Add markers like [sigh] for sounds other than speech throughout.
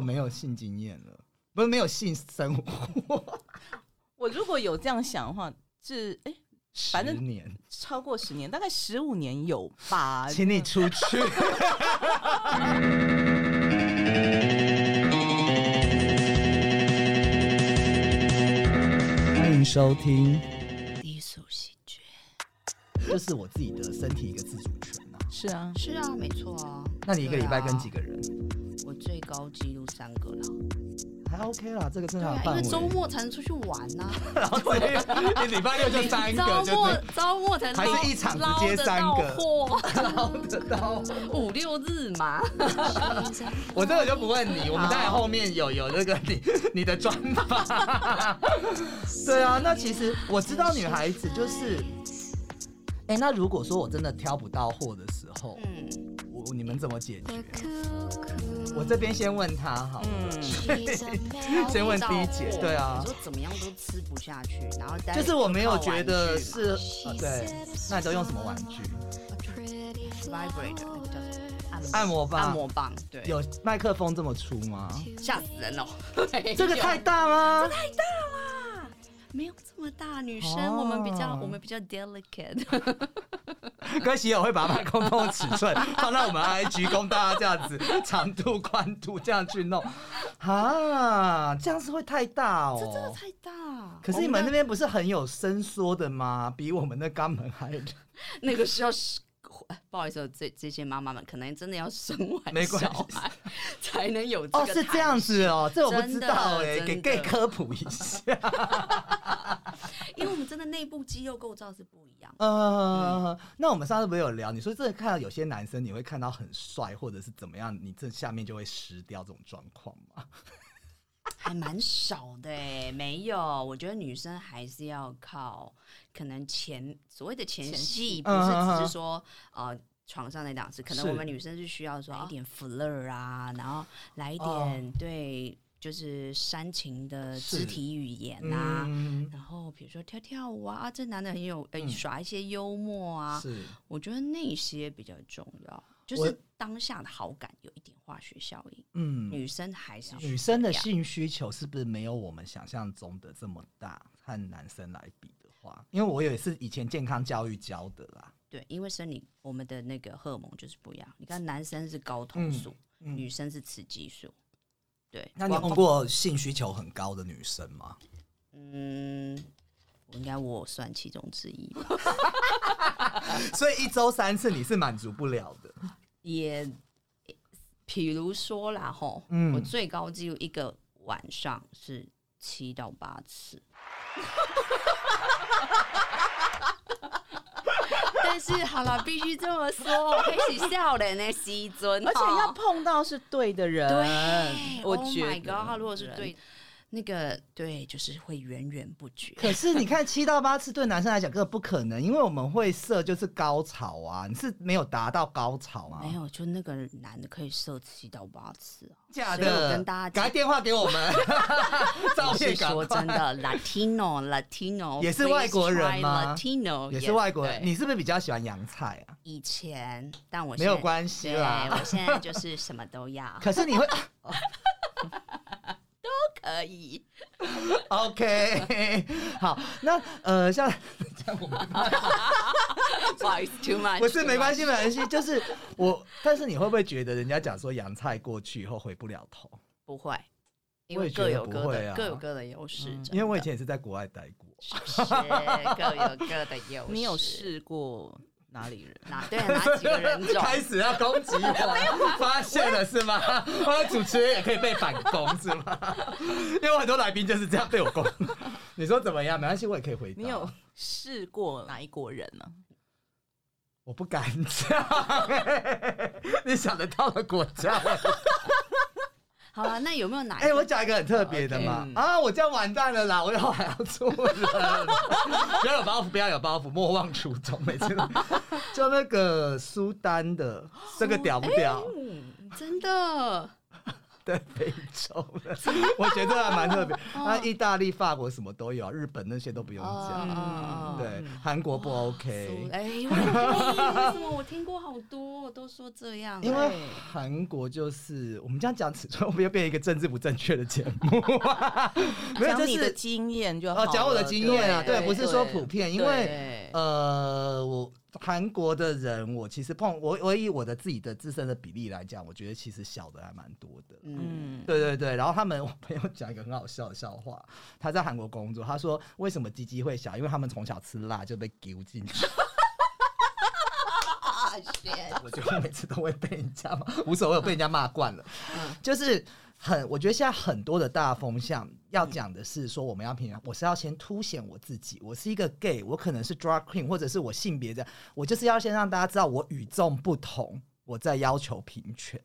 久没有性经验了，不是没有性生活，我如果有这样想的话，是哎、反正十年，超过十年，大概十五年有吧。请你出去。欢迎收听，低俗喜剧这是我自己的身体一个自主权啊。是啊，是啊，没错啊。那你一个礼拜跟几个人？我最高纪录三个了。还 OK 啦，这个正对啊，因。为周末才能出去玩呐、[laughs] 然后所以你礼拜六就三个，周末就是周末才还是一场直接三个捞得到。[laughs] [laughs] 五六日嘛。我这个就不问你，我们待会后面有有那个你你的专访。对啊，那其实我知道女孩子就是，哎、那如果说我真的挑不到货的时候，嗯，我你们怎么解决？我这边先问他好了，嗯，[laughs] 先问 D 姐，对啊你，说怎么样都吃不下去，然后就是我没有觉得是，呃，对，那你都用什么玩具？？Vibrator 那个叫什么？按摩棒按摩棒，对，有麦克风这么粗吗？吓死人哦。这个太大吗？没有这么大，女生、哦我们比较我们比较 delicate。[laughs] 可喜友会把麦克风尺寸 [laughs] 放到我们 IG，供大家这样子长度、宽度这样去弄，啊，这样是会太大哦。这真的太大。可是你们那边不是很有伸缩的吗？比我们的肛门还 [laughs] 那个是要是。不好意思哦，这这些妈妈们可能真的要生完小孩才能有这个哦，是这样子哦，这我不知道哎，给真的真的 gay 科普一下。[laughs] 因为我们真的内部肌肉构造是不一样。呃，那我们上次不是有聊，你说真的看到有些男生你会看到很帅，或者是怎么样，你这下面就会湿掉这种状况吗？还蛮少的哎，没有。我觉得女生还是要靠可能前所谓的前前戏，不是只是说呃床上那档次，可能我们女生是需要说来一点 flirt 啊，然后来一哦。点对就是煽情的肢体语言啊。嗯，然后比如说跳跳舞啊，啊这男的很有呃嗯。耍一些幽默啊，是。我觉得那些比较重要，就是当下的好感有一点化学效应，嗯，女生还是女生的性需求是不是没有我们想象中的这么大？和男生来比的话，因为我也是以前健康教育教的啦。对，因为生理我们的那个荷尔蒙就是不一样。你看，男生是睾酮素，嗯女生是雌激素。对，那你有碰过性需求很高的女生吗？[laughs] 嗯，我应该我算其中之一吧，[laughs] 所以一周三次你是满足不了的。也，比如说啦，吼，嗯。我最高纪录一个晚上是七到八次。[laughs] 但是好了，必须这么说，开始笑脸呢西尊，而且要碰到是对的人，对，我 oh 觉 my 得 god，他如果是对那个对，就是会源源不绝。可是你看七到八次对男生来讲根本不可能，因为我们会射就是高潮啊，你是没有达到高潮啊？没有，就那个男的可以射七到八次啊！假的，跟大家讲赶快电话给我们，[laughs] 照片赶说真的，Latino Latino [laughs] 也是外国人吗 Latino 也是外国人。对你是不是比较喜欢洋菜啊？以前，但我没有关系对啦我现在就是什么都要，可是你会 [laughs] 可以。OK，好，那呃，像不好意思，too much，不是没关系。没关系，就是我，但是你会不会觉得人家讲说洋菜过去以后回不了头？不会，因为各有各的各有各的优势，因为我以前也是在国外待过，是各有各的优势。你有试过哪里人？[laughs] 哪对哪几个人种？开始要攻击我，[laughs] 发现了是吗？[laughs] 我主持人也可以被反攻是吗？因为我很多来宾就是这样被我攻。你说怎么样？没关系，我也可以回答。你有试过哪一国人呢、我不敢讲，你想得到的国家。好了，那有没有哪一哎、个？我讲一个很特别的嘛。啊，我这样完蛋了啦，我以后还要做人，[laughs] 不要有包袱，不要有包袱，莫忘初衷，每次都。就那个苏丹的，这个屌不屌？真的在非洲了，[laughs] 我觉得还蛮特别。[laughs] 那意大利、法国什么都有啊，日本那些都不用讲。哦对，韩国不 OK，哎，为 [laughs] 为什么我听过好多都说这样？因为对韩国就是我们这样讲，尺寸会不会变一个政治不正确的节目？没有，就讲你的是经验就好哦，讲我的经验啊，对，不是说普遍，因为呃，我韩国的人，我其实碰我我以我的自己的自身的比例来讲，我觉得其实小的还蛮多的。嗯，嗯，对对对，然后他们我朋友讲一个很好笑的笑话，他在韩国工作，他说为什么鸡鸡会小？因为他们从小吃辣就被丢进去。[laughs] 啊，shit 我觉得每次都会被人家骂，无所谓，我被人家骂惯了。嗯就是很，我觉得现在很多的大风向要讲的是说，我们要平常，我是要先凸显我自己，我是一个 gay，我可能是 drag queen，或者是我性别这样，我就是要先让大家知道我与众不同，我再要求平权。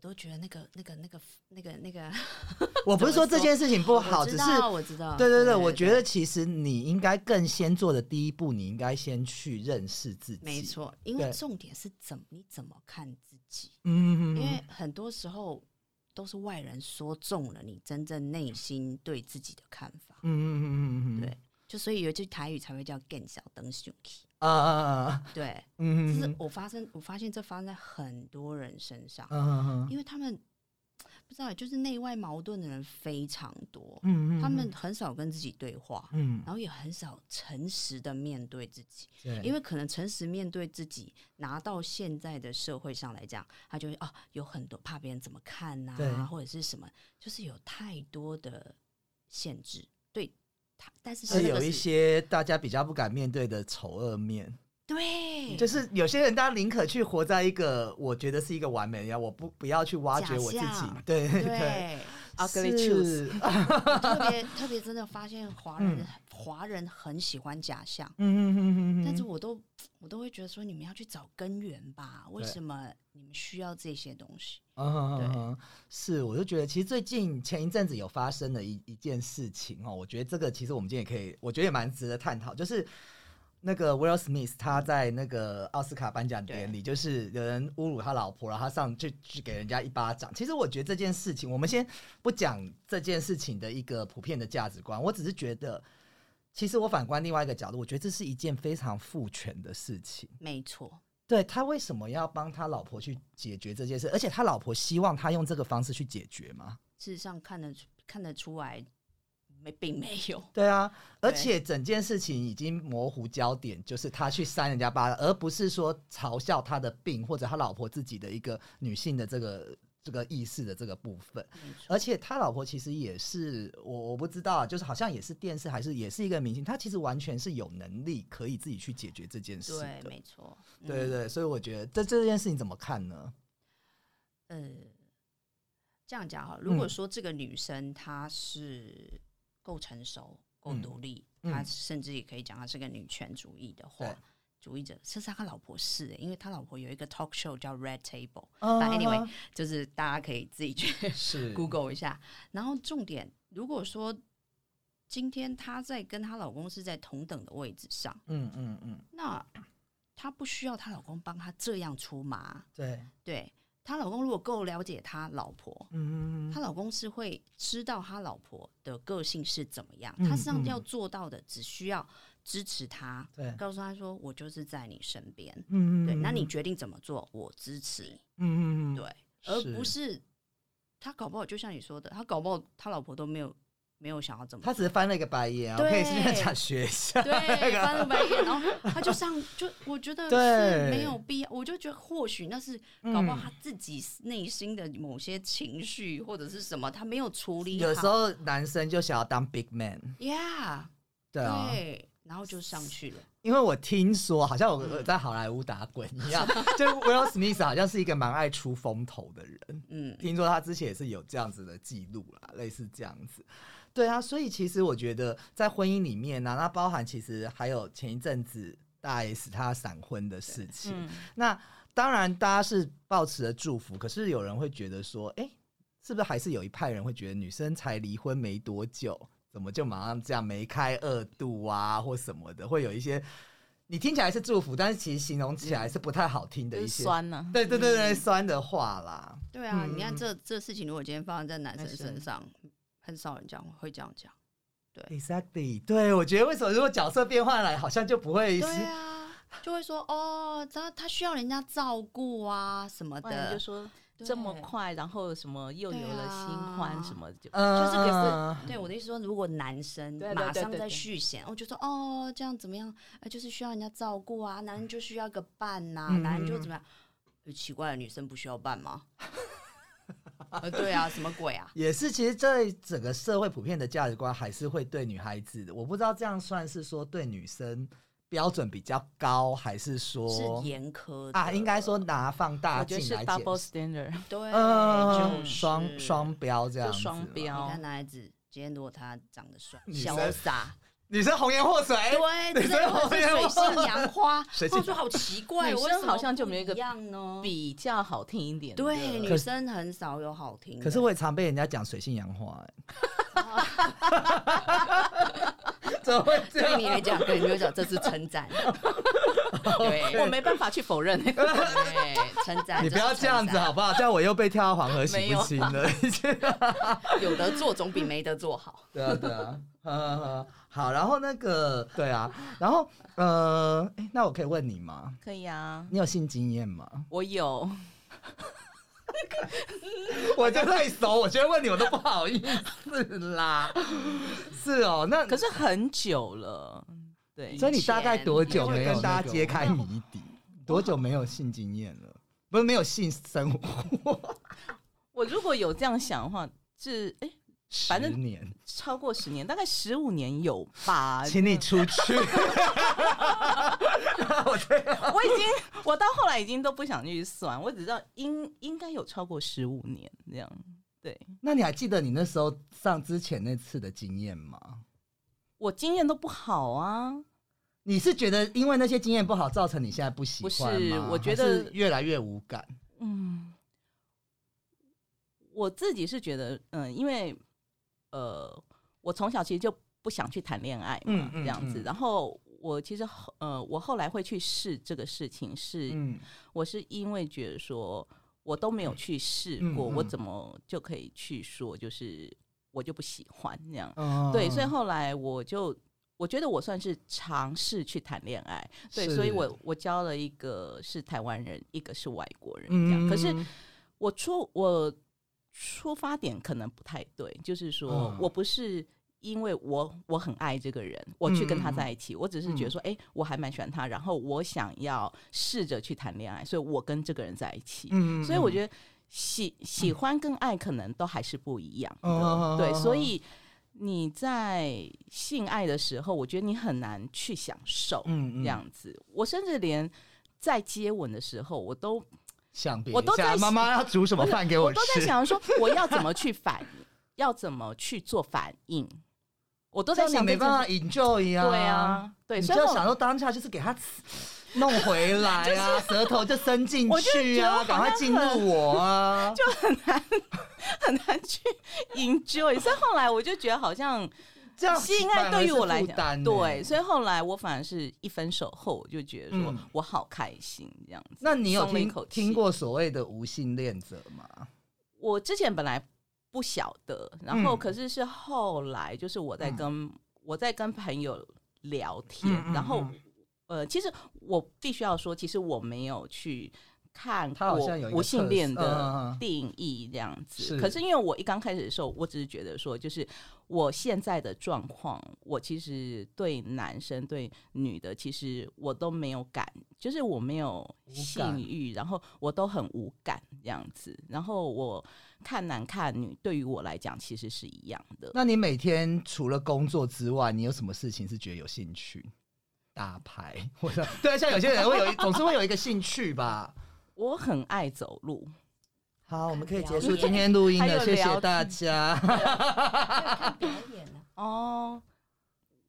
我都觉得那个那个那个那个那个 [laughs] 我不是说这件事情不好，只是我知道。对对对，我觉得其实你应该更先做的第一步，你应该先去认识自己。没，错，因为重点是怎么你怎么看自己，嗯，因为很多时候都是外人说中了你真正内心对自己的看法，嗯嗯嗯嗯嗯，对，就所以有一句台语才会叫“更小灯啊啊啊啊，”，对，嗯就是嗯。我发生我发现这发生在很多人身上，嗯因为他们不知道，就是内外矛盾的人非常多，嗯他们很少跟自己对话，嗯，然后也很少诚实的面对自己，对，因为可能诚实面对自己，拿到现在的社会上来讲，他就会啊有很多怕别人怎么看呐、对。或者是什么，就是有太多的限制，对他，但是是有一些大家比较不敢面对的丑恶面，对，就是有些人，他宁可去活在一个我觉得是一个完美的样，我不不要去挖掘我自己，对对对。Ugly truth，是，特别特别真的发现华人嗯。华、人很喜欢假象，嗯嗯嗯嗯但是我都 [tsk] 我都会觉得说你们要去找根源吧，为什么你们需要这些东西？嗯对。嗯，是，我就觉得其实最近前一阵子有发生的一一件事情哦，我觉得这个其实我们今天也可以，我觉得也蛮值得探讨，就是。那个 Will Smith 他在那个奥斯卡颁奖典礼，就是有人侮辱他老婆，然后他上去去给人家一巴掌。其实我觉得这件事情，我们先不讲这件事情的一个普遍的价值观，我只是觉得，其实我反观另外一个角度，我觉得这是一件非常父权的事情。没错，对他为什么要帮他老婆去解决这件事？而且他老婆希望他用这个方式去解决吗？事实上看得出看得出来，没并没有。对啊，而且整件事情已经模糊焦点，就是他去扇人家巴掌，而不是说嘲笑他的病或者他老婆自己的一个女性的这个这个意识的这个部分。而且他老婆其实也是我我不知道啊，就是好像也是电视还是也是一个明星，他其实完全是有能力可以自己去解决这件事对，没错，对对嗯对，所以我觉得这这件事情怎么看呢？呃，这样讲哈，如果嗯说这个女生她是够成熟、够嗯独立，嗯。她甚至也可以讲她是个女权主义的话，主义者，甚至他老婆是、欸，因为他老婆有一个 talk show 叫 Red Table，anyway 就是大家可以自己去 [laughs] Google 一下。然后重点，如果说今天她在跟她老公是在同等的位置上，嗯嗯嗯，那她不需要她老公帮她这样出马，对，对。她老公如果够了解她老婆，嗯嗯她老公是会知道她老婆的个性是怎么样。嗯他实际上嗯要做到的，只需要支持她，对，告诉她说：“我就是在你身边。嗯对，那你决定怎么做，我支持你。嗯嗯嗯，对，而不是他搞不好就像你说的，他搞不好他老婆都没有没有想要怎么他只是翻了一个白眼啊，我对可以顺便讲学一下。对，[laughs] 翻了白眼，然后他就上，就我觉得对是没有必要，我就觉得或许那是搞不好嗯他自己内心的某些情绪或者是什么，他没有处理好。有时候男生就想要当 big man，，Yeah，对啊，对，然后就上去了。因为我听说好像我我在好莱坞打滚一样，就 Will Smith 好像是一个蛮爱出风头的人，嗯，听说他之前也是有这样子的记录啦，类似这样子。对啊，所以其实我觉得在婚姻里面呢、那包含其实还有前一阵子大 S 她闪婚的事情，嗯，那当然，大家是抱持了祝福，可是有人会觉得说，哎、是不是还是有一派人会觉得女生才离婚没多久，怎么就马上这样梅开二度啊，或什么的，会有一些你听起来是祝福，但是其实形容起来是不太好听的就是一些，酸呢、对对对对，酸的话啦。对啊，嗯你看这这事情，如果今天发生在男生身上，很少人讲会这样讲。Exactly，对我觉得为什么如果角色变换来，好像就不会对是啊，就会说 [laughs] 哦，他他需要人家照顾啊什么的，就说这么快，然后什么又有了新欢什么就。嗯就是可是，对我的意思说，如果男生对对马上在对对对续弦，我就说哦，这样怎么样？呃，就是需要人家照顾啊，男人就需要个伴呐、嗯男人就怎么样？呃奇怪了，女生不需要伴吗？呃，对啊，什么鬼啊？[laughs] 也是，其实，在整个社会普遍的价值观还是会对女孩子的，我不知道这样算是说对女生标准比较高，还是说是严苛的啊，应该说拿放大我觉得是镜来 double，standard，[laughs] 对，嗯，就是双双标这样就子，双标。你看男孩子今天如果他长得帅、潇洒，女生红颜祸水，对，女这生红颜祸水祸性杨花，水性我说好奇怪，女生好像就不没有一个一样呢？比较好听一点的。对，女生很少有好听。可是我也常被人家讲水性杨花、欸，[laughs] 怎么会这对？你来讲，对你来讲，这是称赞。[laughs] 对，我没办法去否认。[laughs] 对称赞。你不要这样子好不好？这样我又被跳到黄河洗不清了。好？有得做总比没得做好。对啊，对啊，呵呵呵好，然后那个，对啊，然后呃，诶那我可以问你吗？可以啊，你有性经验吗？我有。[laughs] 我就太熟，我觉得问你我都不好意思啦。是哦，那可是很久了，对，所以你大概多久没有跟大家揭开谜底？多久没有性经验了？不是没有性生活，[laughs] 我如果有这样想的话，是哎、反年，超过十年，大概十五年有吧。请你出去。我 [laughs] 我已经，我到后来已经都不想去算，我只知道应应该有超过十五年这样。对那你还记得你那时候上之前那次的经验吗？我经验都不好啊，你是觉得因为那些经验不好，造成你现在不喜欢不是我觉得是越来越无感。嗯，我自己是觉得，嗯，因为呃，我从小其实就不想去谈恋爱嘛，嗯嗯这样子。嗯然后我其实后呃，我后来会去试这个事情是，嗯，我是因为觉得说我都没有去试过，嗯嗯我怎么就可以去说就是我就不喜欢这样？哦对，所以后来我就。我觉得我算是尝试去谈恋爱，对，所以我我交了一个是台湾人，一个是外国人，这样。可是嗯我出我出发点可能不太对，就是说、嗯我不是因为我我很爱这个人，我去跟他在一起，我只是觉得说，哎、我还蛮喜欢他，然后我想要试着去谈恋爱，所以我跟这个人在一起。嗯所以我觉得喜喜欢跟爱可能都还是不一样的，哦对，所以。你在性爱的时候，我觉得你很难去享受嗯这样子。我甚至连在接吻的时候，我都想别我都在一下妈妈要煮什么饭给我吃？都在想说，[laughs] 我要怎么去反，要怎么去做反应，我都在想没办法事 enjoy 啊。对啊，对，你所以后就想说当下就是给他弄回 [laughs] 来啊，舌头就伸进去啊，赶快进入我啊。就很难很难去 enjoy，所以后来我就觉得好像这样性爱对于我来讲，对，所以后来我反而是一分手后，我就觉得说嗯我好开心这样子。那你有听听过所谓的无性恋者吗？我之前本来不晓得，然后嗯可是是后来，就是我在跟、我在跟朋友聊天，嗯嗯然后嗯呃，其实我必须要说，其实我没有去看它好过像有无性恋的嗯定义这样子。是可是因为我一刚开始的时候，我只是觉得说，就是我现在的状况，我其实对男生对女的，其实我都没有感，就是我没有性欲，然后我都很无感这样子。然后我看男看女，对于我来讲其实是一样的。那你每天除了工作之外，你有什么事情是觉得有兴趣？打牌，或者对啊，像有些人会有一，总是会有一个兴趣吧。我很爱走路，好，我们可以结束今天录音了，谢谢大家。看表演呢、哦，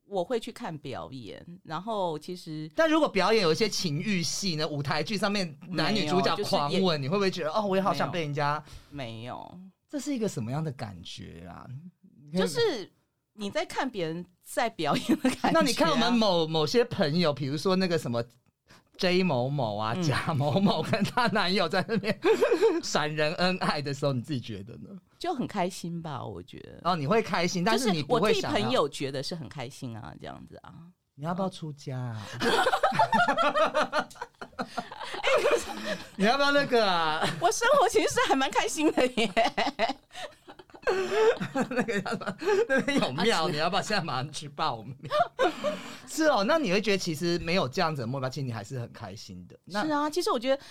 我会去看表演，然后其实但如果表演有一些情欲戏呢，舞台剧上面男女主角狂吻，你会不会觉得哦，我也好想被人家？没有，这是一个什么样的感觉啊？就是你在看别人在表演的感觉啊、那你看我们某某些朋友，比如说那个什么 J 某某啊、嗯贾某某跟她男友在那边闪人恩爱的时候，你自己觉得呢？就很开心吧？我觉得，哦你会开心，但是你不会想要朋，友觉得是很开心啊，这样子啊。你要不要出家啊？[laughs] [laughs] 你要不要那个啊？我生活其实还蛮开心的耶。那个叫什么？那边有庙，你要不要现在马上去报名？[laughs] 是哦，那你会觉得其实没有这样子的目标，其实你还是很开心的。那是啊，其实我觉得，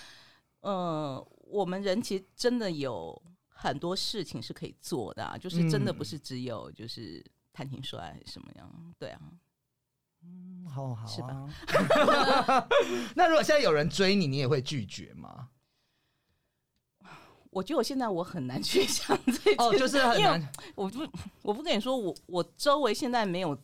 呃，我们人其实真的有很多事情是可以做的、啊，就是真的不是只有就是谈情说爱什么样，对啊。嗯好好、啊，是吧？[laughs] 那如果现在有人追你，你也会拒绝吗？我觉得我现在我很难去 [laughs] 想这件哦，就是很难，我不我不跟你说，我我周围现在没有，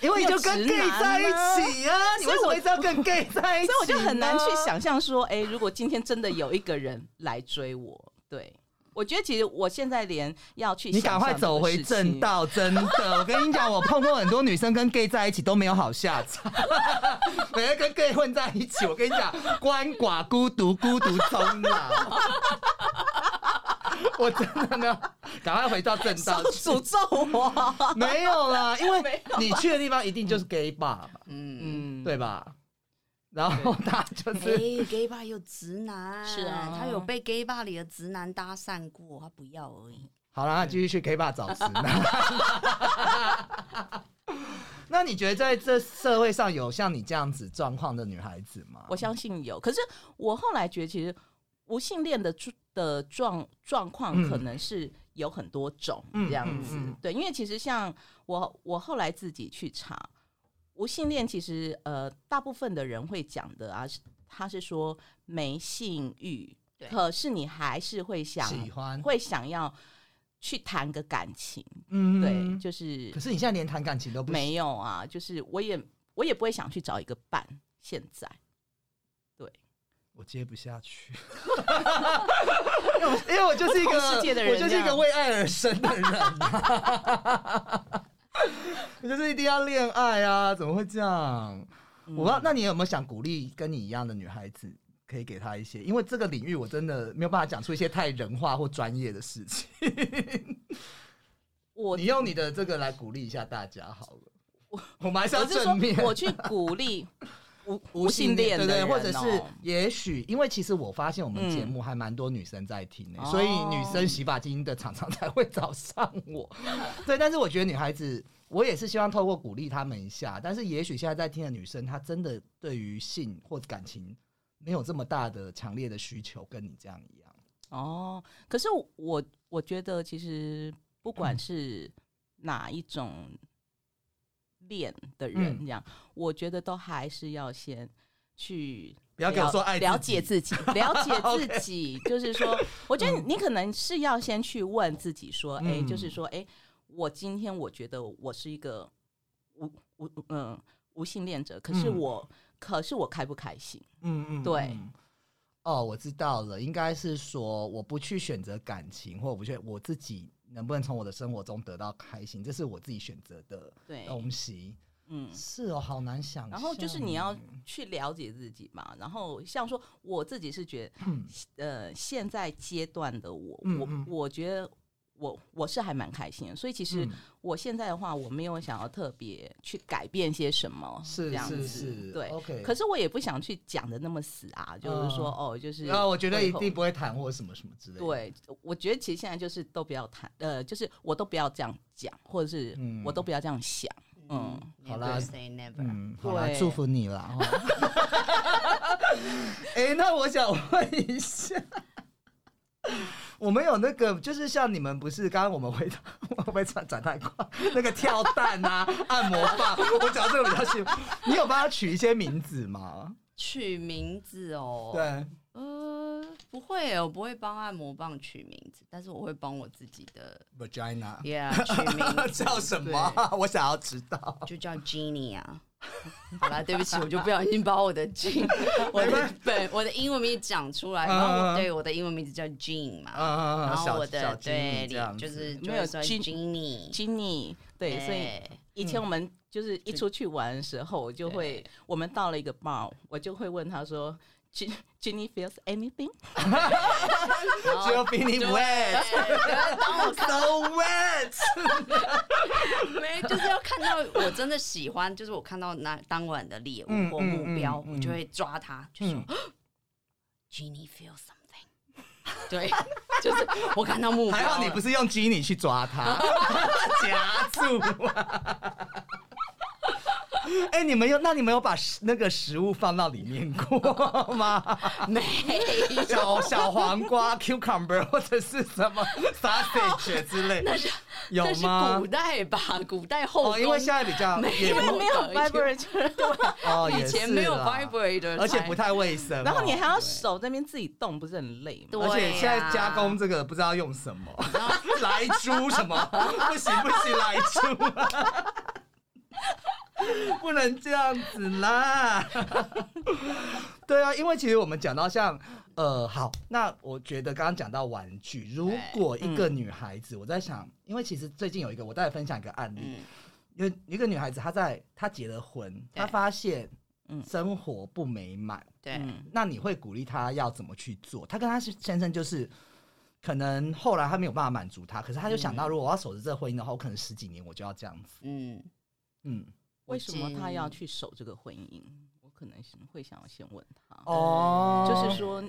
因为你就跟 gay 在一啊起啊，你为什么所以我一直要跟 gay 在一起？所以我就很难去。想象说，哎、如果今天真的有一个人来追我，对我觉得其实我现在连要去你赶快走回。正道，真的！我跟你讲，我碰过很多女生跟 gay 在一起都没有好下场，每个跟 gay 混在一起，我跟你讲，鳏寡孤独，孤独终老。[laughs] 我真的呢，赶快回到正道。诅咒我，没有啦，[laughs] 因为你去的地方一定就是 gay bar 嘛，嗯，嗯，对吧？然后他就哎、是 g a y bar 有直男，是啊他有被 gay bar 里的直男搭讪过，他不要而已。好啦，继续去 gay bar 找直男。[laughs] 那你觉得在这社会上有像你这样子状况的女孩子吗？我相信有。可是我后来觉得，其实无性恋的状的状状况嗯可能是有很多种嗯这样子。嗯嗯对，因为其实像我，我后来自己去查，无性恋其实呃，大部分的人会讲的啊，是他是说没性欲，对可是你还是会想喜欢，会想要去谈个感情，嗯对，就是可是你现在连谈感情都不没，有啊，就是我也我也不会想去找一个伴，现在。我接不下去，因为我因为我就是一不个世界的人我就是一个为爱而生的人、[laughs] 我就是一定要恋爱啊，怎么会这样？嗯我不知道，那你有没有想鼓励跟你一样的女孩子，可以给她一些？因为这个领域我真的没有办法讲出一些太人化或专业的事情。我你用你的这个来鼓励一下大家好了。我我们还是要我去鼓励无无性恋，对对，的或者是哦也许，因为其实我发现我们嗯节目还蛮多女生在听的、哦所以女生洗发精的厂商才会找上我。[laughs] 对，但是我觉得女孩子，我也是希望透过鼓励她们一下。但是也许现在在听的女生，她真的对于性或感情没有这么大的强烈的需求，跟你这样一样。哦。可是我我觉得，其实不管 [laughs] 是哪一种恋的人，嗯。这样、我觉得都还是要先去不要给我说爱了解自己，了解 [laughs] 自己，就是说，我觉得你可能是要先去问自己说，哎、嗯就是说，哎、我今天我觉得我是一个无无嗯无性恋者，可是嗯。我、可是我开不开心？嗯嗯，对嗯哦，我知道了，应该是说我不去选择感情，或我不去我自己能不能从我的生活中得到开心，这是我自己选择的，东西。嗯。是哦，好难想。然后就是你要去了解自己嘛。然后像说我自己是觉得，呃，现在阶段的我，我嗯嗯我觉得我我是还蛮开心的。所以其实嗯我现在的话，我没有想要特别去改变些什么，是是这样子是，对。，OK。可是我也不想去讲的那么死啊，就是说、哦，就是然后我觉得一定不会谈或什么什么之类的。，对，我觉得其实现在就是都不要谈，呃，就是我都不要这样讲，或者是嗯我都不要这样想，嗯，好啦 say never。嗯，好啦，祝福你啦。哈 [laughs] 哎、那我想问一下。我们有那个，就是像你们不是刚刚我们回答，[laughs] 会不会转转太快？那个跳蛋啊，[laughs] 按摩棒，我讲这个比较幸福。你有帮他取一些名字吗？取名字哦，，对，呃，不会，我不会帮按摩棒取名字，但是我会帮我自己的，vagina，yeah，取名字 [laughs] 叫什么？我想要知道。就叫 Jenny 啊，[laughs] 好啦，对不起，我就不小心把我的 Jean [laughs] 我的本我的英文名字讲出来，然后嗯我对我的英文名字叫 Jean 嘛，嗯然后我的对就是没有就会说 Jenny，Jenny 对，所以以前我们就是一出去玩的时候，我就会，我们到了一个 bar，我就会问他说，Jin- Jenny feels anything？然后只有比你 wet [laughs] [laughs] so wet。[laughs] 没，就是要看到我真的喜欢，就是我看到那当晚的猎物或目标，嗯我就会抓它，就说嗯 [gasps] Jenny feel something。对，就是我看到目标，还好你不是用 Jenny 去抓他，夹住。[laughs] 哎、你们有那你们有把那个食物放到里面过吗？[laughs] 没小小黄瓜、[laughs] cucumber 或者是什么 sausage 之类，有这是吗古？代吧？古代后哦，因为现在比较没也不因为没有 vibrator，哦，以前没有啦 vibrator，而且不太卫生哦。然后你还要手这边自己动，不是很累吗？对而且现在啊加工这个不知道用什么，来猪什么？不行不行，来猪，[laughs] 不能这样子啦。[laughs] 对啊，因为其实我们讲到像呃，好，那我觉得刚刚讲到玩具，如果一个女孩子，我在想，因为其实最近有一个，我再来分享一个案例，嗯，有一个女孩子，她在她结了婚，她发现嗯。生活不美满，对，嗯那你会鼓励她要怎么去做？她跟她先生就是，可能后来她没有办法满足她，可是她就想到，如果我要守着这个婚姻的话，我可能十几年我就要这样子。嗯，嗯，为什么他要去守这个婚姻？我可能会想要先问他，哦就是说。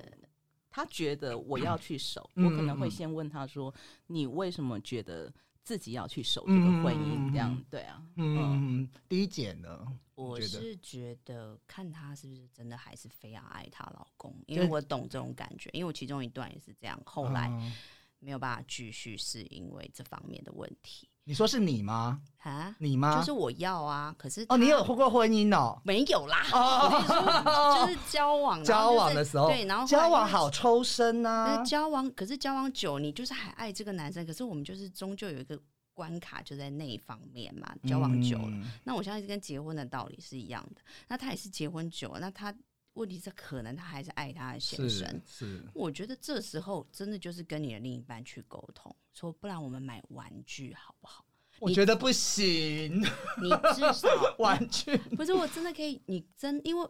他觉得我要去守，嗯我可能会先问他说：“你为什么觉得自己要去守这个婚姻？”这样嗯对啊，嗯，嗯，第一点呢？我是觉得看他是不是真的还是非常爱她老公，因为我懂这种感觉，因为我其中一段也是这样，后来嗯没有办法继续，是因为这方面的问题你说是你吗？啊，你吗？就是我要啊，可是哦，你他有过婚姻哦？没有啦？哦就是交往，交往的时候，对，然后交往好抽身那呐。交往，可是交往久，你就是还爱这个男生，可是我们就是终究有一个关卡，就在那一方面嘛。交往久了，嗯那我相信跟结婚的道理是一样的。那他也是结婚久了，那他问题是可能他还是爱他的先生。是，我觉得这时候真的就是跟你的另一半去沟通，说不然我们买玩具好不好？我觉得不行，[laughs] 你至少玩具，[laughs] 不是我真的可以，你真因为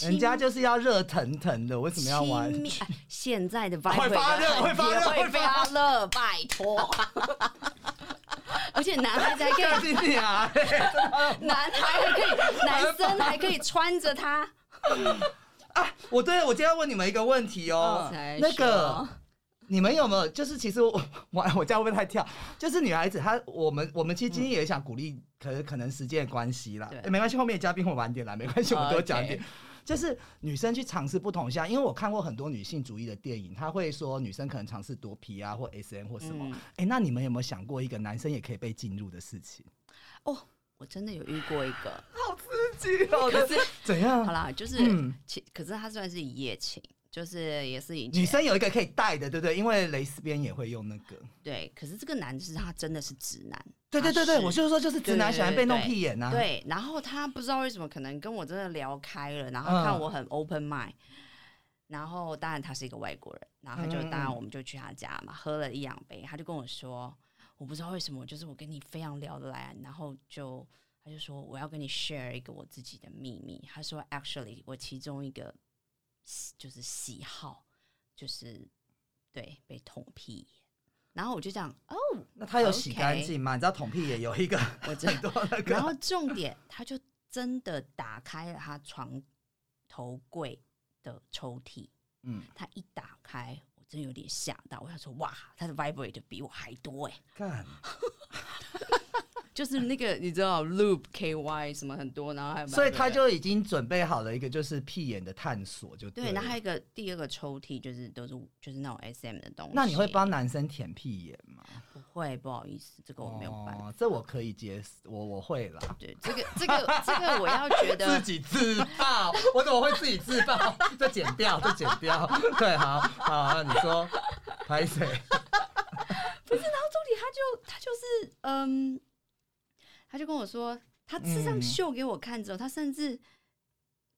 人家就是要热腾腾的，为什么要玩现在的会发热会发热会会发热，拜托。而且男孩子还可以！[laughs] 男孩还可以，男生还可以穿着它。我对我今天要问你们一个问题哦，那个你们有没有就是其实我我我这样会不会太跳？就是女孩子她我们我们其实今天也想鼓励，可能可能时间的关系啦，没关系，后面的嘉宾会晚点来，没关系，我们多讲 [laughs] 一点。就是女生去尝试不同项，因为我看过很多女性主义的电影，她会说女生可能尝试多皮啊或 SM 或什么。哎、嗯那你们有没有想过一个男生也可以被进入的事情？哦，我真的有遇过一个，好刺激哦！可是 [laughs] 怎样好？啦，就是嗯其可是他算是一夜情，就是也是以女生有一个可以带的，对不对？因为蕾丝边也会用那个。对，可是这个男的是他真的是直男，对对对对，我就是说，就是直男喜欢被弄屁眼呐、啊。对，然后他不知道为什么，可能跟我真的聊开了，然后嗯看我很 open mind，、然后当然他是一个外国人，然后他就、当然我们就去他家嘛，喝了一两杯，他就跟我说，我不知道为什么，就是我跟你非常聊得来，然后就他就说我要跟你 share 一个我自己的秘密，他说 actually 我其中一个就是喜好就是对被捅屁，然后我就讲哦，那他有洗干净吗？你知道捅屁也有一个 [laughs] 我真很多那个，然后重点，他就真的打开了他床头柜的抽屉，嗯，他一打开，我真有点吓到，我想说哇，他的 vibrate 比我还多哎，干 [laughs] 就是那个你知道 loop ky 什么很多，然后还有所以他就已经准备好了一个就是屁眼的探索，就对，了然后还有一个第二个抽屉就是都是就是那种 SM 的东西，那你会帮男生舔屁眼吗？不会？不好意思，这个我没有办法。哦，这我可以接受，我我会啦。对，这个这个这个我要觉得 [laughs] 自己自爆，我怎么会自己自爆？[laughs] 这剪掉，这剪掉。对，好好，你说拍谁？不是，然后重点他就他就是嗯，他就跟我说他这样嗯秀给我看之后，他甚至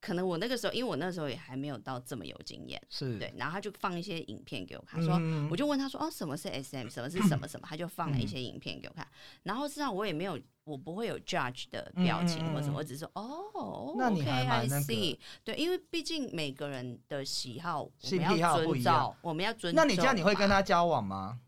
可能我那个时候，因为我那时候也还没有到这么有经验，是，对，然后他就放一些影片给我看，说嗯我就问他说：“哦，什么是 SM？什么是什么什么？”他就放了一些影片给我看，然后实际上我也没有，我不会有 judge 的表情或什么，嗯嗯嗯我只是说：“哦那你还 OK，I 蛮那个 see。”对，因为毕竟每个人的喜好，我们要遵照，我们要遵。那你这样你会跟他交往吗？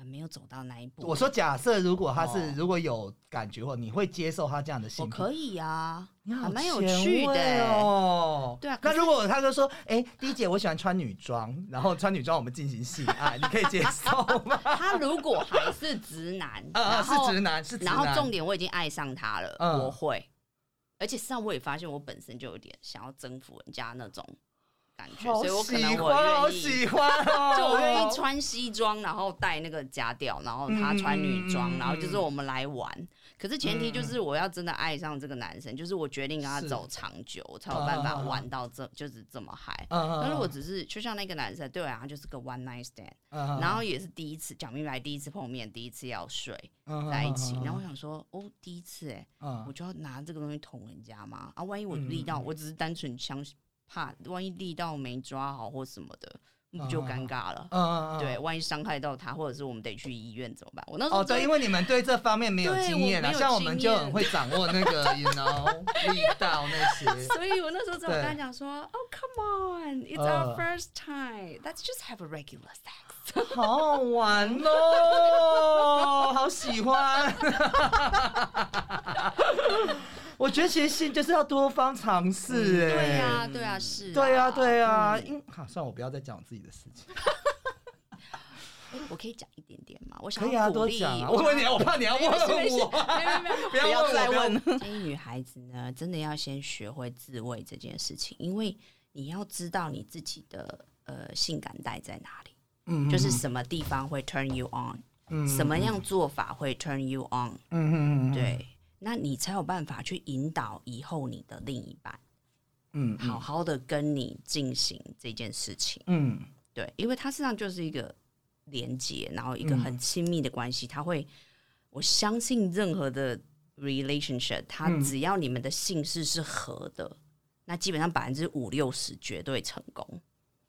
呃没有走到那一步？我说假设如果他是哦如果有感觉或你会接受他这样的我性我？可以啊，你好还蛮有趣的哦。对啊那如果他就说，哎，第一姐我喜欢穿女装，然后穿女装我们进行性爱，你可以接受吗？[laughs] 他如果还是直男，[laughs] 啊啊，然后是直男，是直男。然后重点我已经爱上他了，嗯我会，而且实际上我也发现我本身就有点想要征服人家那种感觉，所以我可能我愿意。喜欢哦。[laughs] 就我愿意穿西装，然后带那个夹吊，然后他穿女装，嗯然后就是我们来玩。可是前提就是我要真的爱上这个男生，就是我决定跟他走长久，我才有办法玩到这就是这么嗨。嗯，嗯那如果只是就像那个男生，对啊，他就是个 one night stand，嗯然后也是第一次讲明白，第一次碰面，第一次要睡嗯在一起，然后我想说，哦，第一次哎，嗯我就要拿这个东西捅人家吗？啊，万一我嗯力道，嗯我只是单纯相信怕，万一力道没抓好或什么的，那不就嗯嗯尴尬了？嗯嗯，对，万一伤害到他，或者是我们得去医院怎么办？我那时候哦，对，因为你们对这方面没有对经验啊，像我们就很会掌握那个，[laughs] you know，力道那些。[laughs] 所以我那时候只有对跟他讲说，Oh come on, it's 呃 our first time. Let's just have a regular sex. 好 [laughs] 好玩哦，好喜欢。我觉得其实性就是要多方尝试，哎，对呀，对呀，是，对呀，对呀。嗯。因好，算了，我不要再讲我自己的事情。[laughs] 我可以讲一点点吗？我想可以啊，要鼓励。多讲啊。我问你，我怕你要问没事没事我，没有没有 [laughs] 不要再问。建议女孩子呢，真的要先学会自慰这件事情，因为你要知道你自己的呃性感带在哪里，嗯就是什么地方会 turn you on，、嗯什么样做法会 turn you on，、嗯嗯嗯，对，那你才有办法去引导以后你的另一半嗯，好好的跟你进行这件事情，嗯。对，因为它实际上就是一个连接，然后一个嗯。很亲密的关系，它会，我相信任何的 relationship，它嗯。只要你们的姓氏是合的，那基本上百分之五六十绝对成功。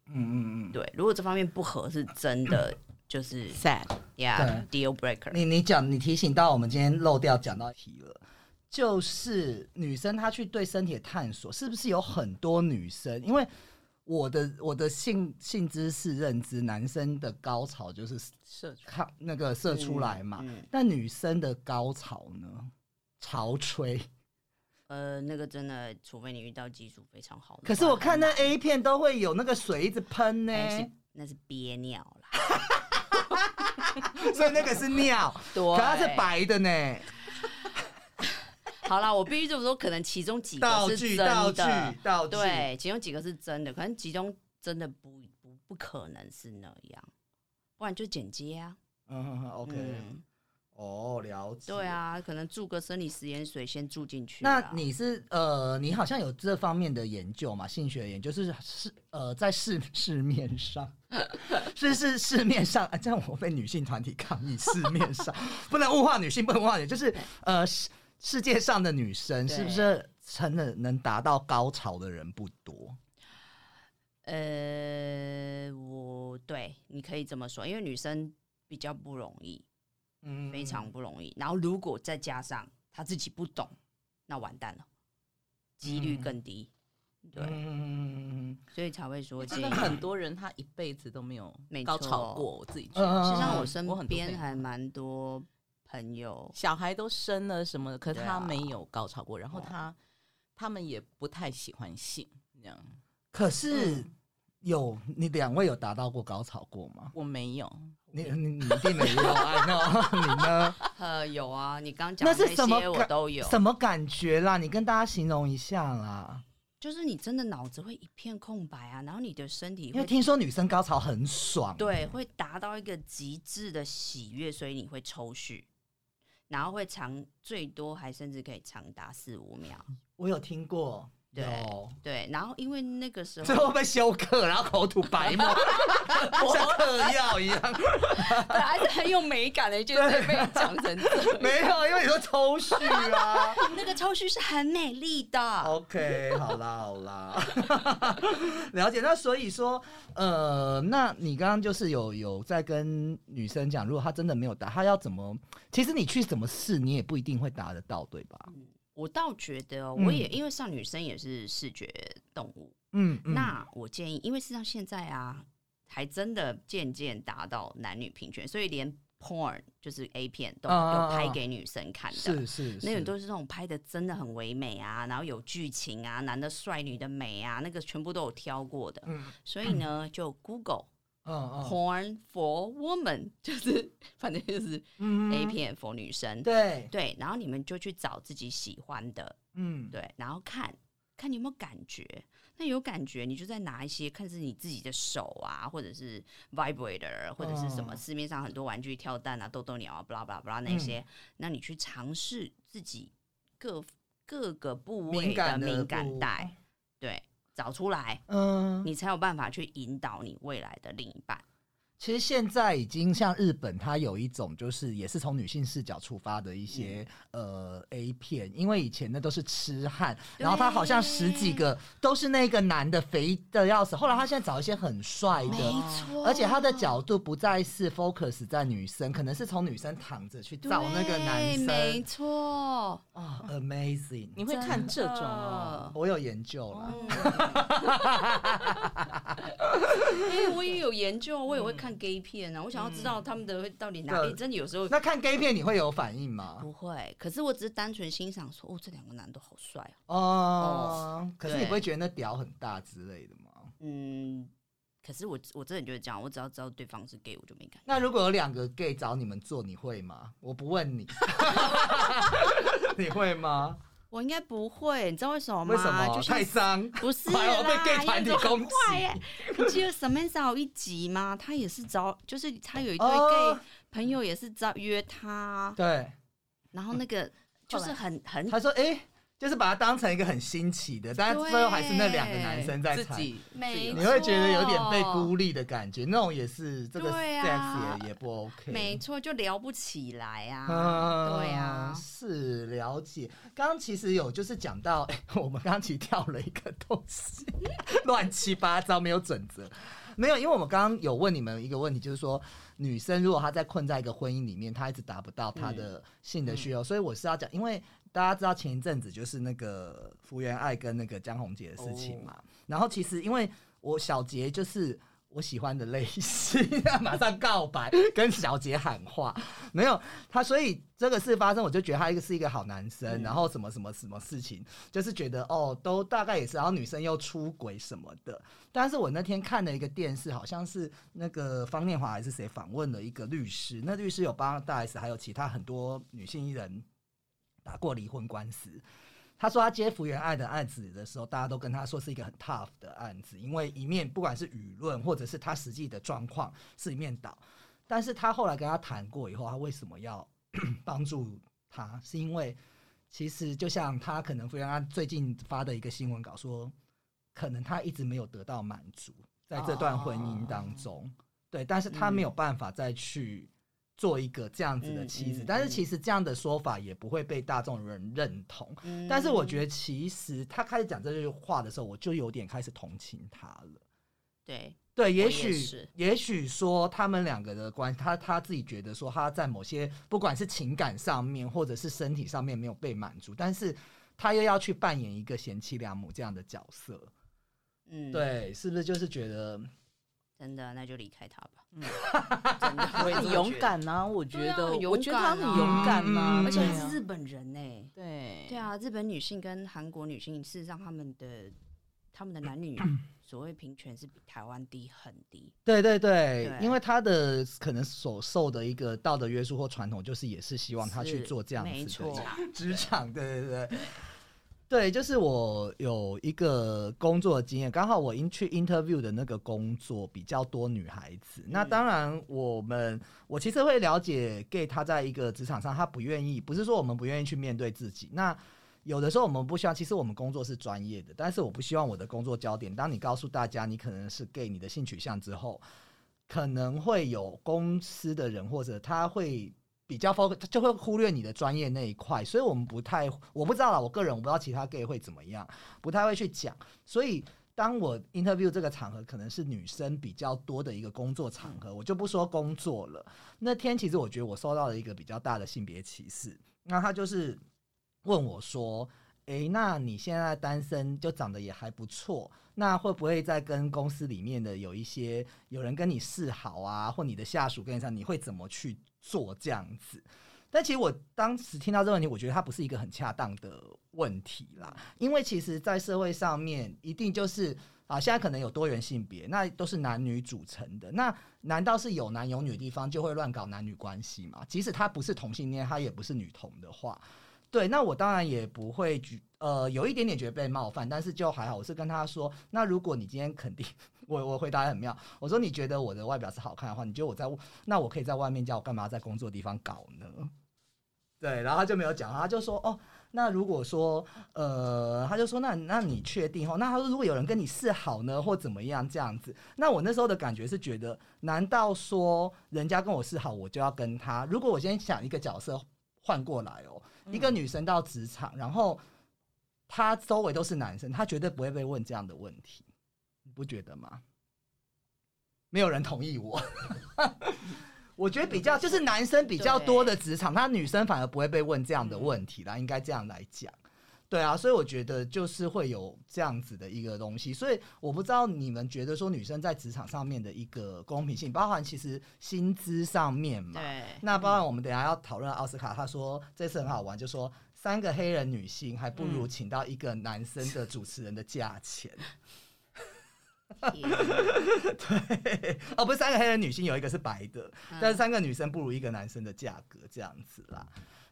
嗯嗯嗯。对，如果这方面不合，是真的 [clears throat] 就是 sad，yeah deal breaker。你你讲，你提醒到我们今天漏掉讲到题了，就是女生她去对身体的探索，是不是有很多女生？因为我的我的性性知识认知，男生的高潮就是社畜看那个射出来嘛，嗯，但女生的高潮呢，潮吹。呃，那个真的，除非你遇到技术非常好的。可是我看那 A 片都会有那个水一直喷呢，那是那是憋尿啦，[laughs] [laughs] 所以那个是尿，对，可它是白的呢。[laughs] 好啦，我必须这么说，可能其中几道个是真具道具的，道具，对，其中几个是真的，可能其中真的不不不可能是那样，不然就剪接啊。嗯，OK，嗯，哦，了解。对。啊，可能注个生理食盐水先注进去啊。那你是呃，你好像有这方面的研究嘛？性学研究是是呃，在市市面上，[laughs] 是是市面上，啊、这样我被女性团体抗议。市面上 [laughs] 不能物化女性，不能物化女，就是呃，世世界上的女生是不是真的能达到高潮的人不多？呃，我对你可以这么说，因为女生比较不容易，嗯非常不容易。然后如果再加上他自己不懂，那完蛋了，几率嗯。更低。对，嗯所以才会说真的很多人他一辈子都没有没高潮错。过，我自己觉嗯得。实际上，嗯我身我很多边还蛮多朋友，小孩都生了什么的，可他没有高潮过，然后哦他他们也不太喜欢性，这样。可是嗯有你两位有达到过高潮过吗？我没有。你你你一定没有，[laughs] I know，你呢？[laughs] 呃，有啊，你刚刚讲那的是什么些我感都有，什么感觉啦？你跟大家形容一下啦。就是你真的脑子会一片空白啊，然后你的身体因为会听说女生高潮很爽，对，会达到一个极致的喜悦，所以你会抽蓄，然后会长最多还甚至可以长达四五秒。我有听过，对有对，然后因为那个时候最后候被休克，然后口吐白沫，[laughs] 像嗑药一样。对还是很有美感的，就是被讲成这样。没有，因为你说抽蓄啊。[laughs] 那个抽蓄是很美丽的。OK，好啦好啦，[laughs] 了解。那所以说，呃，那你刚刚就是有有在跟女生讲，如果她真的没有答，她要怎么？其实你去怎么试，你也不一定会答得到，对吧？我倒觉得我也因为像女生也是视觉动物，嗯，嗯那我建议，因为事实上现在啊，还真的渐渐达到男女平权，所以连 porn 就是 A 片都有拍给女生看的。是是，那种都是那种拍的真的很唯美啊，然后有剧情啊，男的帅，女的美啊，那个全部都有挑过的。嗯所以呢，就 Google 嗯嗯。porn for woman，[laughs] 就是反正就是嗯 A 片 for 女生。对，对，然后你们就去找自己喜欢的，嗯。对，然后看看你有没有感觉。那有感觉，你就再拿一些，看是你自己的手啊，或者是 vibrator，或者是什么哦市面上很多玩具跳蛋啊、豆豆鸟啊、巴拉巴拉巴拉嗯。那些，那你去尝试自己各各个部位的敏感带，对，找出来，嗯，你才有办法去引导你未来的另一半。其实现在已经像日本，它有一种就是也是从女性视角出发的一些、呃 A 片，因为以前那都是痴汉，然后他好像十几个都是那个男的肥的要死，后来他现在找一些很帅的。没错而且他的角度不再是 focus 在女生，可能是从女生躺着去找那个男生没生。错，哦、a m a z i n g 你会看这种哦？我有研究了。[laughs] [laughs] 因为我也有研究，我也会看 gay 片啊，我想要知道他们的到底哪对里。真的有时候那看 gay 片你会有反应吗？不会，可是我只是单纯欣赏说，哦，这两个男的好帅哦。哦，可是你对不会觉得那屌很大之类的吗？嗯，可是我我真的觉得这样，我只要知道对方是 gay，我就没感觉。那如果有两个 gay 找你们做，你会吗？我不问你，[laughs] [laughs] 你会吗？我应该不会，你知道为什么吗？为什么？太伤。不是啦 [laughs] 要被啦 gay 团体攻击很坏耶！你记得 Samantha 有一集吗？他也是找，就是他有一对哦 gay 朋友也是找约他，对，然后那个就是很很他说：“哎、就是把它当成一个很新奇的，但是最后还是那两个男生在踩。自己没你会觉得有点被孤立的感觉，那种也是这个 sex 啊也也不 OK。没错，就聊不起来啊。嗯对啊，是了解。刚刚其实有就是讲到，哎 [laughs] 我们刚刚其实跳了一个东西，乱七八糟，没有准则。没有，因为我们刚刚有问你们一个问题，就是说女生如果她在困在一个婚姻里面，她一直达不到她的性的需求，所以我是要讲，因为大家知道前一阵子就是那个福原爱跟那个江宏杰的事情嘛，然后其实因为我小杰就是。我喜欢的类型，[laughs] 马上告白，跟小杰喊话，没有他，所以这个事发生，我就觉得他一个是一个好男生，嗯然后什么什么什么事情，就是觉得哦，都大概也是，然后女生又出轨什么的。但是我那天看了一个电视，好像是那个方念华还是谁访问了一个律师，那律师有帮大 S 还有其他很多女性艺人打过离婚官司。他说他接福原爱的案子的时候，大家都跟他说是一个很 tough 的案子，因为一面不管是舆论或者是他实际的状况是一面倒，但是他后来跟他谈过以后，他为什么要 [clears throat] 帮助他？是因为其实就像他可能福原爱最近发的一个新闻稿说，可能他一直没有得到满足，在这段婚姻当中，对，但是他没有办法再去。做一个这样子的妻子，嗯嗯但是其实这样的说法也不会被大众人认同。嗯但是我觉得，其实他开始讲这句话的时候，我就有点开始同情他了。对，对，也也许是也许说他们两个的关系，他他自己觉得说他在某些不管是情感上面或者是身体上面没有被满足，但是他又要去扮演一个贤妻良母这样的角色，嗯，，对，是不是就是觉得真的，那就离开他吧。嗯 [laughs] 很勇敢呐、我觉得，啊勇我觉得他很勇敢呐、嗯而且还是日本人呢。对对，啊，日本女性跟韩国女性，事实上他们的他们的男女 [clears throat] 所谓平权是比台湾低很低。对对对，对因为他的可能所受的一个道德约束或传统，就是也是希望他去做这样没子的错，职场，对对对。对，就是我有一个工作经验，刚好我因去 interview 的那个工作比较多女孩子。那嗯当然，我们我其实会了解 gay 他在一个职场上，他不愿意，不是说我们不愿意去面对自己。那有的时候我们不希望，其实我们工作是专业的，但是我不希望我的工作焦点，当你告诉大家你可能是 gay，你的性取向之后，可能会有公司的人或者他会比较 focus，就会忽略你的专业那一块，所以我们不太，我不知道啦，我个人我不知道其他 gay 会怎么样，不太会去讲，所以。当我 interview 这个场合可能是女生比较多的一个工作场合，我就不说工作了。那天其实我觉得我受到了一个比较大的性别歧视。那他就是问我说：“诶，那你现在单身就长得也还不错，那会不会在跟公司里面的有一些有人跟你示好啊，或你的下属跟你讲，你会怎么去做这样子？”但其实我当时听到这个问题，我觉得它不是一个很恰当的问题啦，因为其实，在社会上面，一定就是啊，现在可能有多元性别，那都是男女组成的，那难道是有男有女的地方就会乱搞男女关系吗？即使他不是同性恋，他也不是女同的话，对，那我当然也不会举呃，有一点点觉得被冒犯，但是就还好，我是跟他说，那如果你今天肯定，我我回答很妙，我说你觉得我的外表是好看的话，你觉得我在那我可以在外面叫我干嘛在工作地方搞呢？对，然后他就没有讲，他就说哦，那如果说呃，他就说那那你确定哦？那他说如果有人跟你示好呢，或怎么样这样子？那我那时候的感觉是觉得，难道说人家跟我示好，我就要跟他？如果我先想一个角色换过来哦，一个女生到职场，然后她周围都是男生，她绝对不会被问这样的问题，你不觉得吗？没有人同意我。[laughs] 我觉得比较就是男生比较多的职场，他女生反而不会被问这样的问题啦，应该这样来讲，对啊，所以我觉得就是会有这样子的一个东西，所以我不知道你们觉得说女生在职场上面的一个公平性，包含其实薪资上面嘛，对，那包含我们等下要讨论奥斯卡，他说这次很好玩，就说三个黑人女性还不如请到一个男生的主持人的价钱。[laughs] 对，哦，不是三个黑人女性，有一个是白的，但是三个女生不如一个男生的价格这样子啦。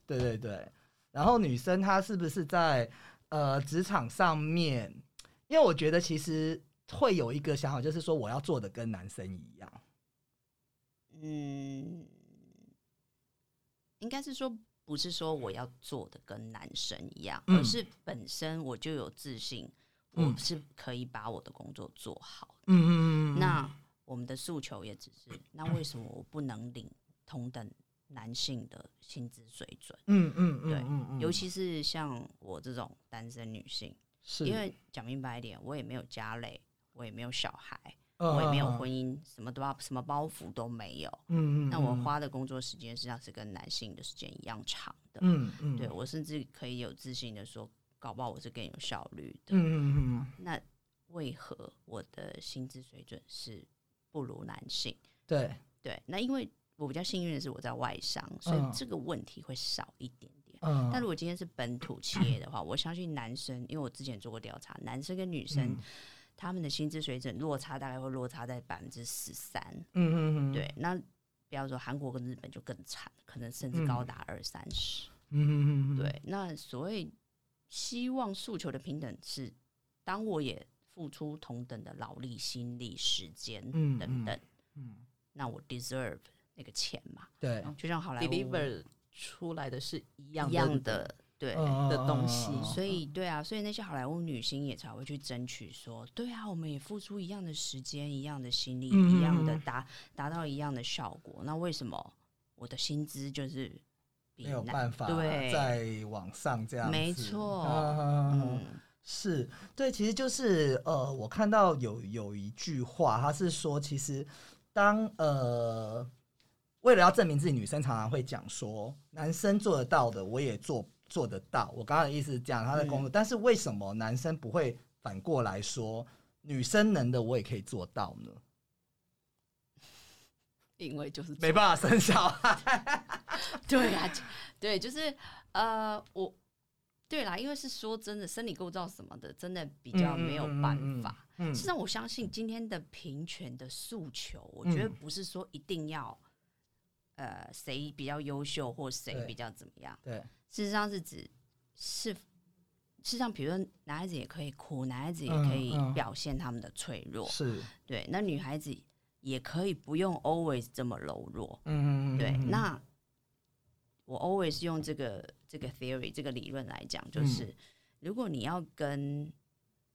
对对对，然后女生她是不是在呃职场上面？因为我觉得其实会有一个想法，就是说我要做的跟男生一样。嗯，应该是说不是说我要做的跟男生一样，而是本身我就有自信。我是可以把我的工作做好。嗯嗯嗯。那我们的诉求也只是，那为什么我不能领同等男性的薪资水准？嗯嗯嗯。对，尤其是像我这种单身女性，是因为讲明白一点，我也没有家累，我也没有小孩，我也没有婚姻，什么都要什么包袱都没有。嗯嗯。那我花的工作时间实际上是跟男性的时间一样长的。嗯嗯。对我甚至可以有自信的说。搞不好我是更有效率的。嗯嗯嗯。那为何我的薪资水准是不如男性？对对。那因为我比较幸运的是我在外商，所以这个问题会少一点点。嗯。但如果今天是本土企业的话，我相信男生，因为我之前做过调查，男生跟女生他们的薪资水准落差大概会落差在百分之十三。嗯嗯嗯。对，那比方说韩国跟日本就更惨，可能甚至高达二三十。嗯嗯嗯。对，那所谓。希望诉求的平等是，当我也付出同等的劳力、心力、时间等等，嗯，那我 deserve 那个钱嘛？对，就像好莱坞 deliver 出来的是一样一样的对的东西，所以对啊，所以那些好莱坞女星也才会去争取说，对啊，我们也付出一样的时间、一样的心力、一样的达达到一样的效果，那为什么我的薪资就是？没有办法在网上这样，没错，嗯，是对，其实就是呃，我看到有有一句话，他是说，其实当呃，为了要证明自己，女生常常会讲说，男生做得到的，我也做做得到。我刚刚的意思是讲他的工作，但是为什么男生不会反过来说，女生能的，我也可以做到呢？[laughs] 因为就是没办法生小孩，[laughs] 对啊，对，就是呃，我对啦，因为是说真的，生理构造什么的，真的比较没有办法。实际上，我相信今天的平权的诉求，我觉得不是说一定要呃谁比较优秀或谁比较怎么样。对，事实上是指是，事实上，比如说男孩子也可以哭，男孩子也可以表现他们的脆弱。是对，那女孩子。也可以不用 always 这么柔弱，嗯嗯嗯，对。那我 always 用这个这个 theory 这个理论来讲，就是、嗯如果你要跟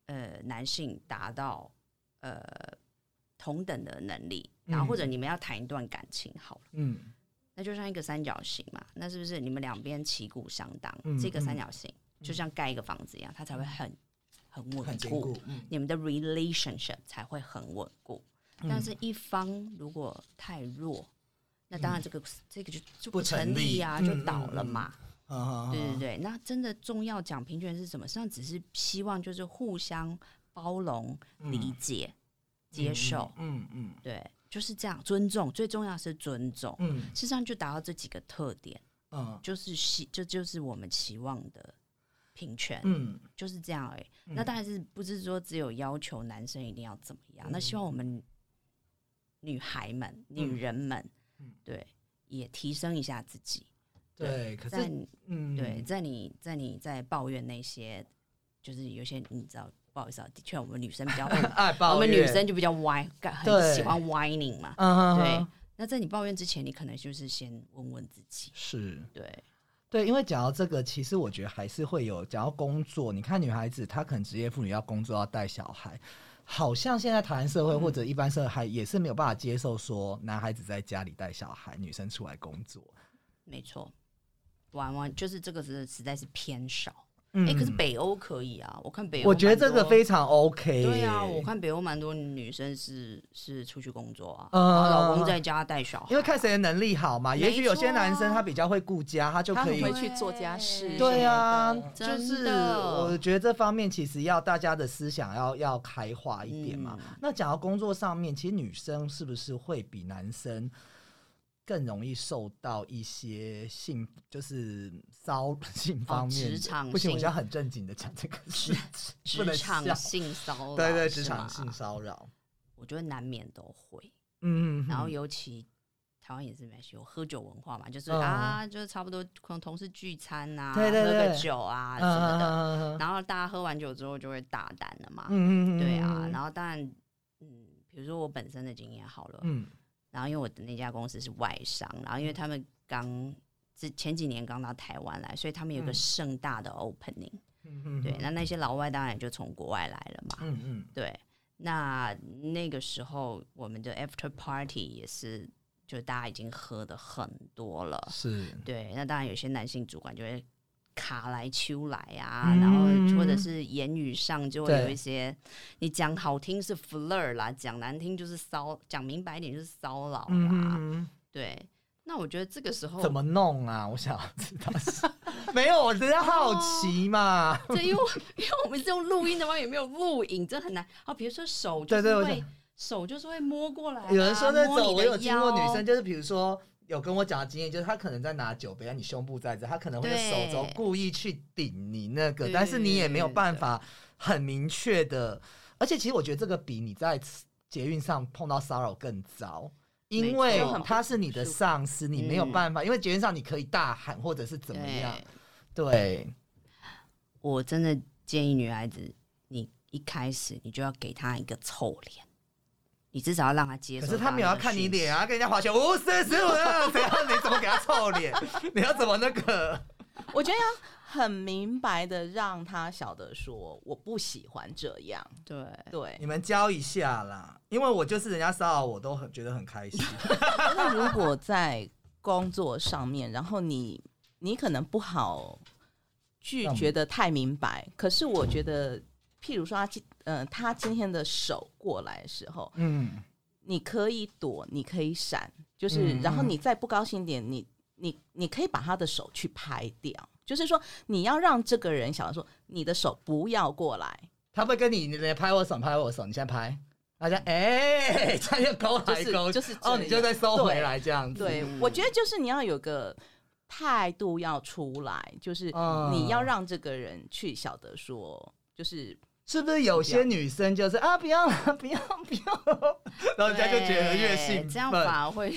呃男性达到呃同等的能力，然后嗯或者你们要谈一段感情好了。嗯那就像一个三角形嘛，那是不是你们两边旗鼓相当？嗯这个三嗯角形就像盖一个房子一样，它才会很很稳很固你们的 relationship 才会很稳固。嗯但是，一方如果太弱，那当然这个、这个就就不成成立啊，立就倒了嘛。啊对对对，那真的重要讲平权是什么？实际上只是希望就是互相包容、理解、接受，嗯嗯对，就是这样，尊重。最重要是尊重。嗯事实上就达到这几个特点。嗯就是希，这就是我们期望的平权，嗯就是这样而已。嗯那当然是不是说只有要求男生一定要怎么样？那希望我们女孩们、女人们，嗯对，也提升一下自己。对，可在是嗯对，在你在你在抱怨那些，就是有些你知道，不好意思啊，的确我们女生比较 [laughs] 我们女生就比较歪，干很喜欢 whining 嘛。嗯哼对，那在你抱怨之前，你可能就是先问问自己，是对，对，因为讲到这个，其实我觉得还是会有讲到工作。你看女孩子，她可能职业妇女要工作要带小孩，好像现在台湾社会或者一般社会还也是没有办法接受说男孩子在家里带小孩，女生出来工作。没错，完完就是这个是实在是偏少。嗯哎、可是北欧可以啊，我看北欧，我觉得这个非常 OK 对啊，我看北欧蛮多女生是是出去工作啊，嗯然后老公在家带小孩，因为看谁的能力好嘛。也许有些男生他比较会顾家，他就可以他很会去做家事，对啊，就是我觉得这方面其实要大家的思想要要开化一点嘛。嗯那讲到工作上面，其实女生是不是会比男生更容易受到一些性就是骚性方面职场不行，我性现在很正经的讲这个事 [laughs] 职场性骚扰，对对，职场性骚扰，我觉得难免都会。嗯，然后尤其台湾也是没有喝酒文化嘛，就是、嗯啊，就是差不多可能同事聚餐啊，对对喝个酒啊嗯什么的，的，然后大家喝完酒之后就会大胆了嘛，嗯对啊，然后当然，嗯，比如说我本身的经验好了，嗯然后因为我的那家公司是外商，然后因为他们刚之前几年刚到台湾来，所以他们有个嗯。盛大的 opening，、嗯对，那那些老外当然就从国外来了嘛，嗯嗯。对，那那个时候我们的 after party 也是，就大家已经喝的很多了，是。对，那当然有些男性主管就会卡来秋来啊，嗯然后或者是言语上就会有一些，你讲好听是 flirt 啦，讲难听就是骚，讲明白一点就是骚扰啦，嗯。对。那我觉得这个时候怎么弄啊？我想要知道是。[laughs] 没有，我只是好奇嘛。[laughs] 对因为我因为我们是用录音的话，也没有录影，这很难。啊，比如说手就对对我是会想手就是会摸过来啊、有人说那种，我有听过女生，就是比如说有跟我讲的经验，就是他可能在拿酒杯，你胸部在这，他可能会用手肘故意去顶你那个，但是你也没有办法很明确的。而且其实我觉得这个比你在捷运上碰到骚扰更糟。因为他是你的上司，你没有办法。因为捷运上你可以大喊或者是怎么样，对对，我真的建议女孩子，你一开始你就要给他一个臭脸，你至少要让他接受。可是他没有要看你脸，啊，跟人家滑雪五四十五，怎样？你怎么给他臭脸？你要怎么那个？我觉得要很明白的让他晓得说我不喜欢这样，对，对你。们教一下啦，因为我就是人家骚扰我都很觉得很开心。[laughs] 那如果在工作上面，然后你你可能不好拒绝的太明白，可是我觉得，譬如说他今呃他今天的手过来的时候，嗯，你可以躲，你可以闪，就是、嗯然后你再不高兴点，你你你可以把他的手去拍掉，就是说你要让这个人想说你的手不要过来，他会跟你，你拍我手，拍我手，你现在拍，大家哎，这样又勾来勾去，就是哦，你就再收回来这样子。对，嗯我觉得就是你要有个态度要出来，就是嗯。你要让这个人去晓得说，就是是不是有些女生就是啊，不要了，[laughs] 不要不要，[laughs] 然后人家就觉得越兴奋。这样反而会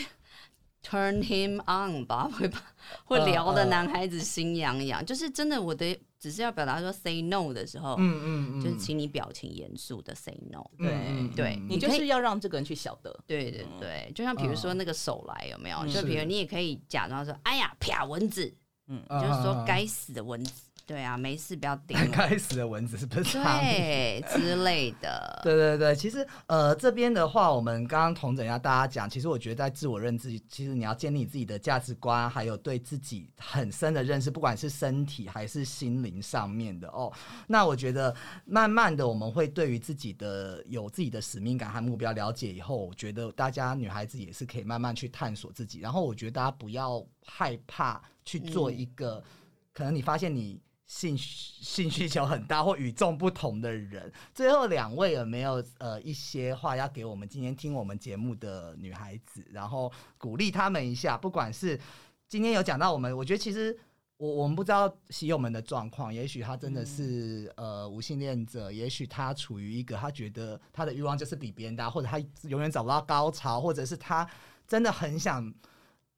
turn him on 吧，会把会聊的男孩子心痒痒，就是真的，我的只是要表达说 say no 的时候，嗯嗯嗯，就是请你表情严肃的 say no。对嗯对你就是要让这个人去晓得。对对对，就像比如说那个手来有没有？嗯。就比如你也可以假装说，哎呀，啪蚊子，嗯。你就是说嗯。该死的蚊子，对啊，没事不要叮 [laughs] 我，该死的蚊子是不是？对之类的。[laughs] 对对对，其实呃这边的话，我们刚刚同整一下大家讲，其实我觉得在自我认知，其实你要建立自己的价值观，还有对自己很深的认识，不管是身体还是心灵上面的哦。那我觉得慢慢的我们会对于自己的有自己的使命感和目标了解以后，我觉得大家女孩子也是可以慢慢去探索自己。然后我觉得大家不要害怕去做一个，可能你发现你。性需性需求很大或与众不同的人，最后两位有没有呃一些话要给我们今天听我们节目的女孩子，然后鼓励她们一下？不管是今天有讲到我们，我觉得其实我我们不知道喜友们的状况，也许他真的是、呃无性恋者，也许他处于一个他觉得他的欲望就是比别人大，或者他永远找不到高潮，或者是他真的很想。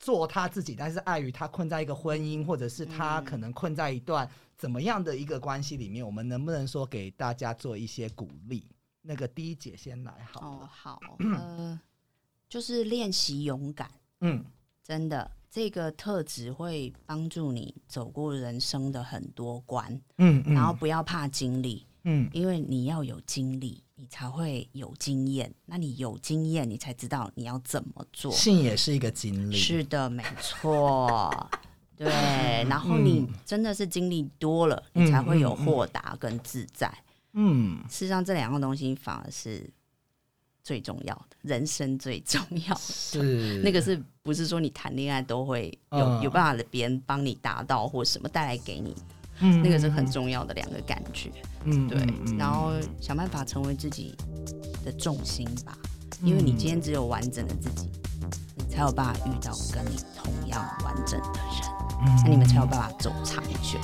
做他自己，但是碍于他困在一个婚姻，或者是他嗯可能困在一段怎么样的一个关系里面，我们能不能说给大家做一些鼓励？那个第一姐先来好哦，了，好，呃，[coughs] 就是练习勇敢，嗯真的，这个特质会帮助你走过人生的很多关，嗯然后不要怕经历，嗯因为你要有经历，你才会有经验。那你有经验，你才知道你要怎么做。性也是一个经历，是的，没错。对，然后你真的是经历多了，嗯你才会有豁达跟自在。嗯。事实上，这两样东西反而是最重要的，人生最重要的。是。[laughs] 那个是不是说你谈恋爱都会有、嗯。有办法别人帮你达到或什么带来给你的？嗯。那个是很重要的两个感觉。嗯对，嗯然后想办法成为自己的重心吧，因为你今天只有完整的自己，你才有办法遇到跟你同样完整的人，那你们才有办法走长久。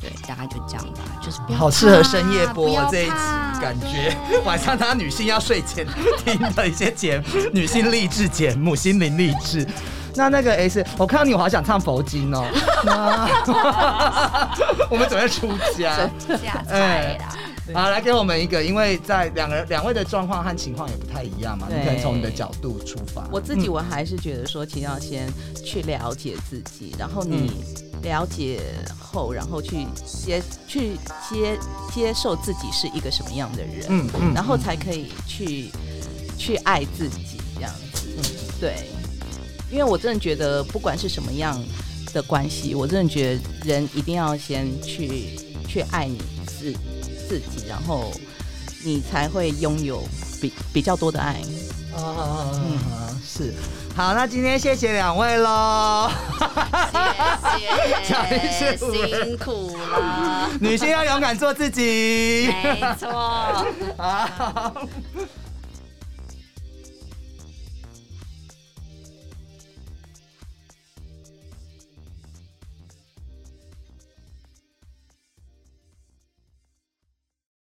对，大概就这样吧，就是不要好适合深夜播这一集，感觉 [laughs] 晚上大家女性要睡前听的一些节目，女性励志节目，心灵励志。那那个 S，我看到你，我好想唱佛经哦。那 [laughs] [laughs] 我们准备出家，下菜啦。好，来给我们一个，因为在两个两位的状况和情况也不太一样嘛，你可能从你的角度出发。我自己嗯。我还是觉得说，其实要先去了解自己，然后你了解后，然后去接去接接受自己是一个什么样的人，嗯嗯然后才可以去去爱自己这样子。嗯。对，因为我真的觉得，不管是什么样的关系，我真的觉得人一定要先去去爱你自自己，然后你才会拥有比比较多的爱。啊，是。好，那今天谢谢两位喽。谢谢，辛苦了，女性要勇敢做自己。没错。好。